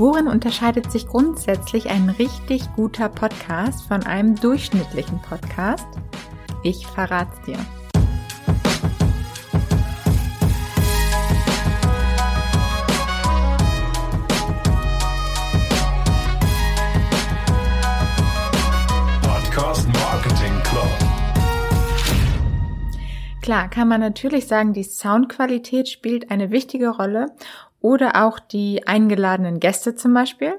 Worin unterscheidet sich grundsätzlich ein richtig guter Podcast von einem durchschnittlichen Podcast? Ich verrat's dir. Podcast Marketing Club. Klar, kann man natürlich sagen, die Soundqualität spielt eine wichtige Rolle oder auch die eingeladenen Gäste zum Beispiel.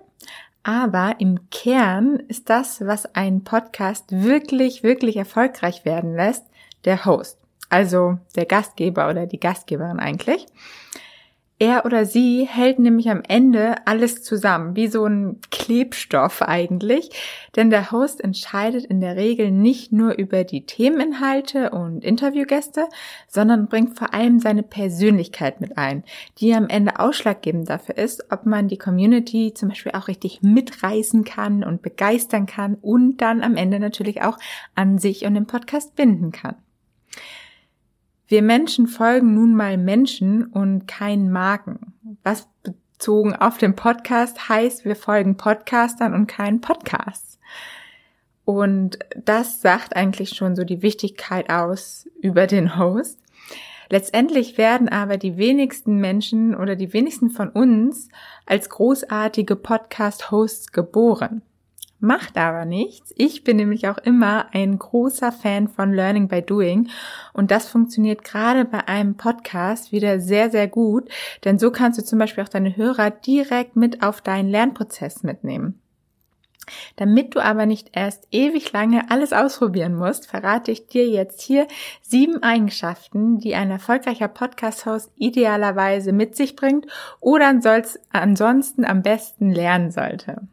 Aber im Kern ist das, was ein Podcast wirklich, wirklich erfolgreich werden lässt, der Host. Also der Gastgeber oder die Gastgeberin eigentlich. Er oder sie hält nämlich am Ende alles zusammen, wie so ein Klebstoff eigentlich, denn der Host entscheidet in der Regel nicht nur über die Themeninhalte und Interviewgäste, sondern bringt vor allem seine Persönlichkeit mit ein, die am Ende ausschlaggebend dafür ist, ob man die Community zum Beispiel auch richtig mitreißen kann und begeistern kann und dann am Ende natürlich auch an sich und den Podcast binden kann. Wir Menschen folgen nun mal Menschen und kein Marken. Was bezogen auf den Podcast heißt, wir folgen Podcastern und keinen Podcasts. Und das sagt eigentlich schon so die Wichtigkeit aus über den Host. Letztendlich werden aber die wenigsten Menschen oder die wenigsten von uns als großartige Podcast-Hosts geboren. Macht aber nichts. Ich bin nämlich auch immer ein großer Fan von Learning by Doing und das funktioniert gerade bei einem Podcast wieder sehr, sehr gut, denn so kannst du zum Beispiel auch deine Hörer direkt mit auf deinen Lernprozess mitnehmen. Damit du aber nicht erst ewig lange alles ausprobieren musst, verrate ich dir jetzt hier sieben Eigenschaften, die ein erfolgreicher Podcast-Host idealerweise mit sich bringt oder ansonsten am besten lernen sollte.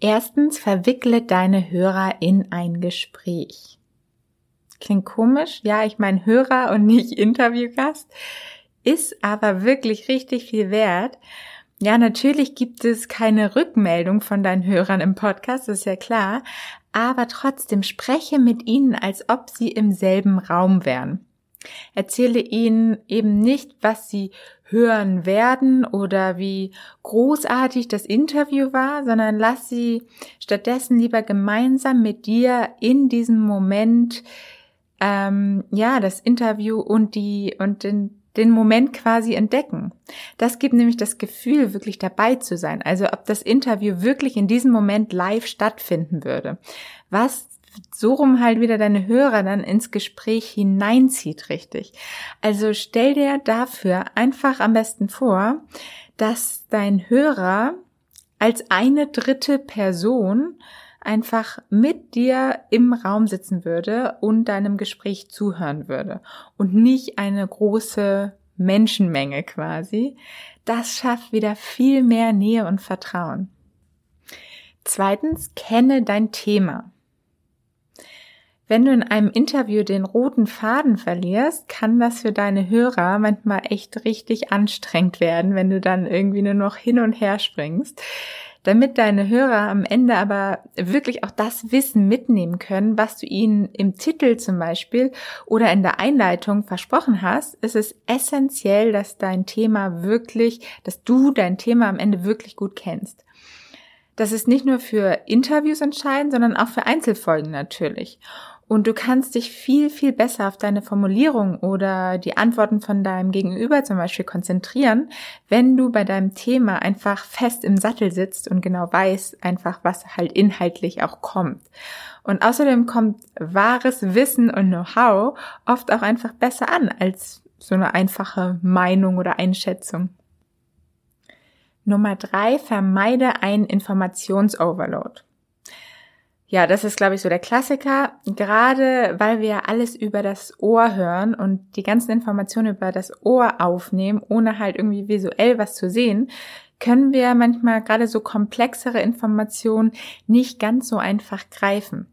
Erstens, verwickle deine Hörer in ein Gespräch. Klingt komisch, ja, ich meine Hörer und nicht Interviewgast, ist aber wirklich richtig viel wert. Ja, natürlich gibt es keine Rückmeldung von deinen Hörern im Podcast, ist ja klar, aber trotzdem spreche mit ihnen, als ob sie im selben Raum wären. Erzähle ihnen eben nicht, was sie hören werden oder wie großartig das Interview war, sondern lass sie stattdessen lieber gemeinsam mit dir in diesem Moment ähm, ja das Interview und die und den den Moment quasi entdecken. Das gibt nämlich das Gefühl, wirklich dabei zu sein. Also ob das Interview wirklich in diesem Moment live stattfinden würde. Was so rum halt wieder deine Hörer dann ins Gespräch hineinzieht, richtig. Also stell dir dafür einfach am besten vor, dass dein Hörer als eine dritte Person einfach mit dir im Raum sitzen würde und deinem Gespräch zuhören würde und nicht eine große Menschenmenge quasi. Das schafft wieder viel mehr Nähe und Vertrauen. Zweitens, kenne dein Thema. Wenn du in einem Interview den roten Faden verlierst, kann das für deine Hörer manchmal echt richtig anstrengend werden, wenn du dann irgendwie nur noch hin und her springst. Damit deine Hörer am Ende aber wirklich auch das Wissen mitnehmen können, was du ihnen im Titel zum Beispiel oder in der Einleitung versprochen hast, ist es essentiell, dass dein Thema wirklich, dass du dein Thema am Ende wirklich gut kennst. Das ist nicht nur für Interviews entscheidend, sondern auch für Einzelfolgen natürlich. Und du kannst dich viel, viel besser auf deine Formulierung oder die Antworten von deinem Gegenüber zum Beispiel konzentrieren, wenn du bei deinem Thema einfach fest im Sattel sitzt und genau weißt einfach, was halt inhaltlich auch kommt. Und außerdem kommt wahres Wissen und Know-how oft auch einfach besser an als so eine einfache Meinung oder Einschätzung. Nummer drei, vermeide einen Informationsoverload. Ja, das ist, glaube ich, so der Klassiker. Gerade weil wir alles über das Ohr hören und die ganzen Informationen über das Ohr aufnehmen, ohne halt irgendwie visuell was zu sehen, können wir manchmal gerade so komplexere Informationen nicht ganz so einfach greifen.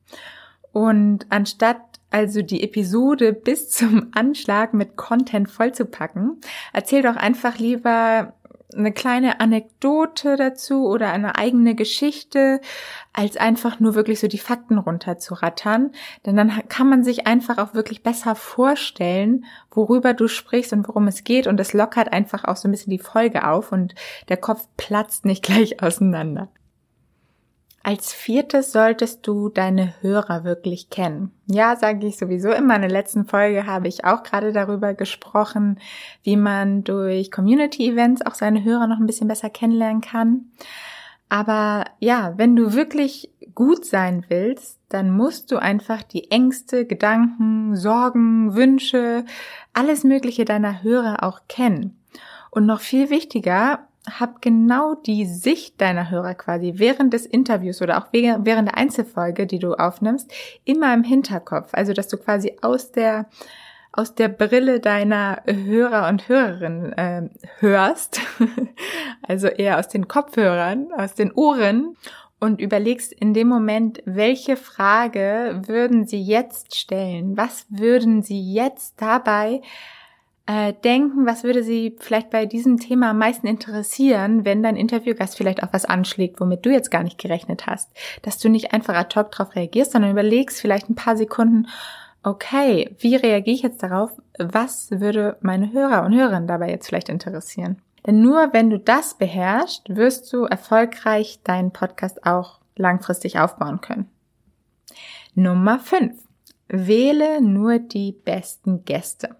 Und anstatt also die Episode bis zum Anschlag mit Content vollzupacken, erzähl doch einfach lieber eine kleine Anekdote dazu oder eine eigene Geschichte, als einfach nur wirklich so die Fakten runterzurattern. Denn dann kann man sich einfach auch wirklich besser vorstellen, worüber du sprichst und worum es geht. Und es lockert einfach auch so ein bisschen die Folge auf und der Kopf platzt nicht gleich auseinander. Als viertes solltest du deine Hörer wirklich kennen. Ja, sage ich sowieso in meiner letzten Folge habe ich auch gerade darüber gesprochen, wie man durch Community-Events auch seine Hörer noch ein bisschen besser kennenlernen kann. Aber ja, wenn du wirklich gut sein willst, dann musst du einfach die Ängste, Gedanken, Sorgen, Wünsche, alles Mögliche deiner Hörer auch kennen. Und noch viel wichtiger, hab genau die Sicht deiner Hörer quasi während des Interviews oder auch während der Einzelfolge, die du aufnimmst, immer im Hinterkopf. Also, dass du quasi aus der aus der Brille deiner Hörer und Hörerinnen äh, hörst, also eher aus den Kopfhörern, aus den Ohren und überlegst in dem Moment, welche Frage würden sie jetzt stellen? Was würden sie jetzt dabei äh, denken, was würde Sie vielleicht bei diesem Thema am meisten interessieren, wenn dein Interviewgast vielleicht auch was anschlägt, womit du jetzt gar nicht gerechnet hast. Dass du nicht einfach ad hoc darauf reagierst, sondern überlegst vielleicht ein paar Sekunden, okay, wie reagiere ich jetzt darauf? Was würde meine Hörer und Hörerinnen dabei jetzt vielleicht interessieren? Denn nur wenn du das beherrschst, wirst du erfolgreich deinen Podcast auch langfristig aufbauen können. Nummer 5. Wähle nur die besten Gäste.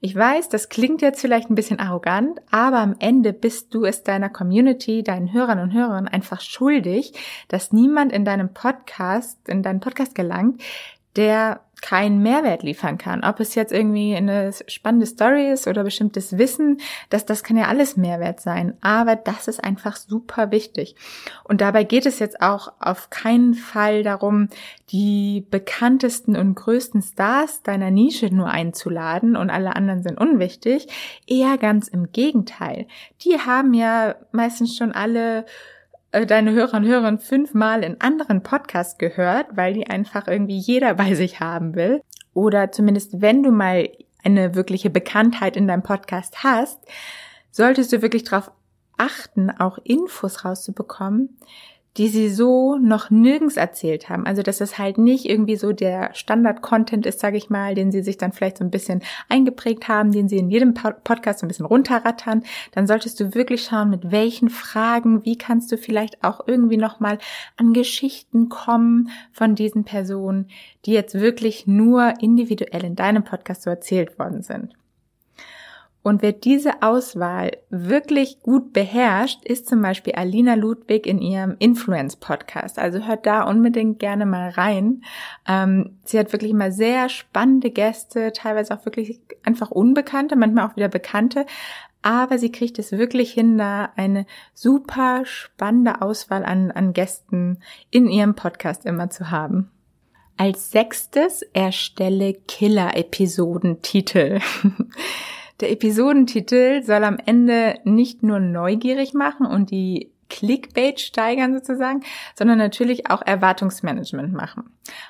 Ich weiß, das klingt jetzt vielleicht ein bisschen arrogant, aber am Ende bist du es deiner Community, deinen Hörern und Hörern einfach schuldig, dass niemand in deinem Podcast, in deinen Podcast gelangt, der keinen Mehrwert liefern kann. Ob es jetzt irgendwie eine spannende Story ist oder bestimmtes Wissen, das, das kann ja alles Mehrwert sein. Aber das ist einfach super wichtig. Und dabei geht es jetzt auch auf keinen Fall darum, die bekanntesten und größten Stars deiner Nische nur einzuladen und alle anderen sind unwichtig. Eher ganz im Gegenteil. Die haben ja meistens schon alle deine Hörer und Hörer fünfmal in anderen Podcasts gehört, weil die einfach irgendwie jeder bei sich haben will. Oder zumindest wenn du mal eine wirkliche Bekanntheit in deinem Podcast hast, solltest du wirklich darauf achten, auch Infos rauszubekommen, die sie so noch nirgends erzählt haben. Also dass es halt nicht irgendwie so der Standard-Content ist, sage ich mal, den sie sich dann vielleicht so ein bisschen eingeprägt haben, den sie in jedem Podcast so ein bisschen runterrattern. Dann solltest du wirklich schauen, mit welchen Fragen, wie kannst du vielleicht auch irgendwie nochmal an Geschichten kommen von diesen Personen, die jetzt wirklich nur individuell in deinem Podcast so erzählt worden sind. Und wer diese Auswahl wirklich gut beherrscht, ist zum Beispiel Alina Ludwig in ihrem Influence-Podcast. Also hört da unbedingt gerne mal rein. Ähm, sie hat wirklich immer sehr spannende Gäste, teilweise auch wirklich einfach Unbekannte, manchmal auch wieder Bekannte. Aber sie kriegt es wirklich hin, da eine super spannende Auswahl an, an Gästen in ihrem Podcast immer zu haben. Als sechstes erstelle Killer-Episodentitel. Der Episodentitel soll am Ende nicht nur neugierig machen und die Clickbait steigern sozusagen, sondern natürlich auch Erwartungsmanagement machen.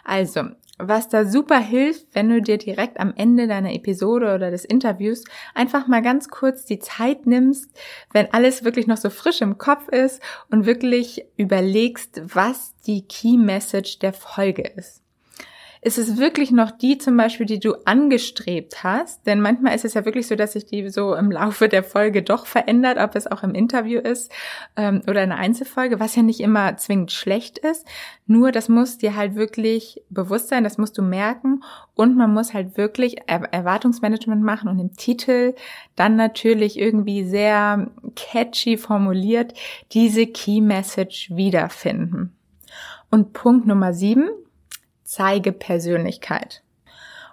Also, was da super hilft, wenn du dir direkt am Ende deiner Episode oder des Interviews einfach mal ganz kurz die Zeit nimmst, wenn alles wirklich noch so frisch im Kopf ist und wirklich überlegst, was die Key Message der Folge ist ist es wirklich noch die zum Beispiel, die du angestrebt hast? Denn manchmal ist es ja wirklich so, dass sich die so im Laufe der Folge doch verändert, ob es auch im Interview ist ähm, oder eine Einzelfolge, was ja nicht immer zwingend schlecht ist. Nur das muss dir halt wirklich bewusst sein, das musst du merken und man muss halt wirklich er Erwartungsmanagement machen und im Titel dann natürlich irgendwie sehr catchy formuliert diese Key Message wiederfinden. Und Punkt Nummer sieben, zeige Persönlichkeit.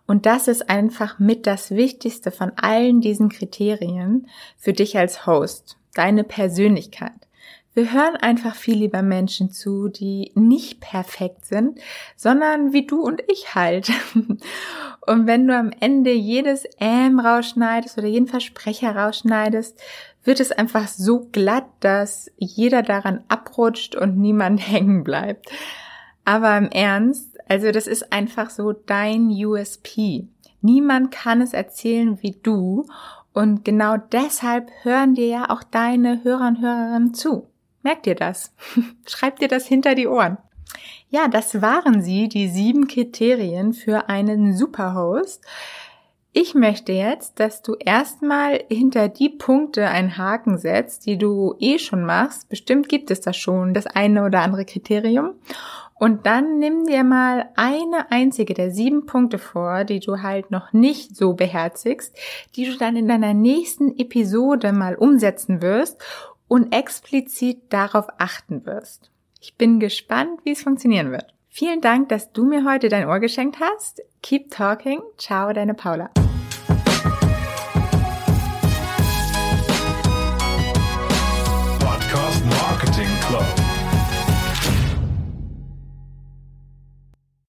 Und das ist einfach mit das Wichtigste von allen diesen Kriterien für dich als Host, deine Persönlichkeit. Wir hören einfach viel lieber Menschen zu, die nicht perfekt sind, sondern wie du und ich halt. Und wenn du am Ende jedes Ähm rausschneidest oder jeden Versprecher rausschneidest, wird es einfach so glatt, dass jeder daran abrutscht und niemand hängen bleibt. Aber im Ernst, also das ist einfach so dein USP. Niemand kann es erzählen wie du Und genau deshalb hören dir ja auch deine Hörer und Hörerinnen zu. Merkt dir das? Schreib dir das hinter die Ohren. Ja, das waren sie, die sieben Kriterien für einen Superhost. Ich möchte jetzt, dass du erstmal hinter die Punkte einen Haken setzt, die du eh schon machst. Bestimmt gibt es da schon das eine oder andere Kriterium. Und dann nimm dir mal eine einzige der sieben Punkte vor, die du halt noch nicht so beherzigst, die du dann in deiner nächsten Episode mal umsetzen wirst und explizit darauf achten wirst. Ich bin gespannt, wie es funktionieren wird. Vielen Dank, dass du mir heute dein Ohr geschenkt hast. Keep talking. Ciao, deine Paula.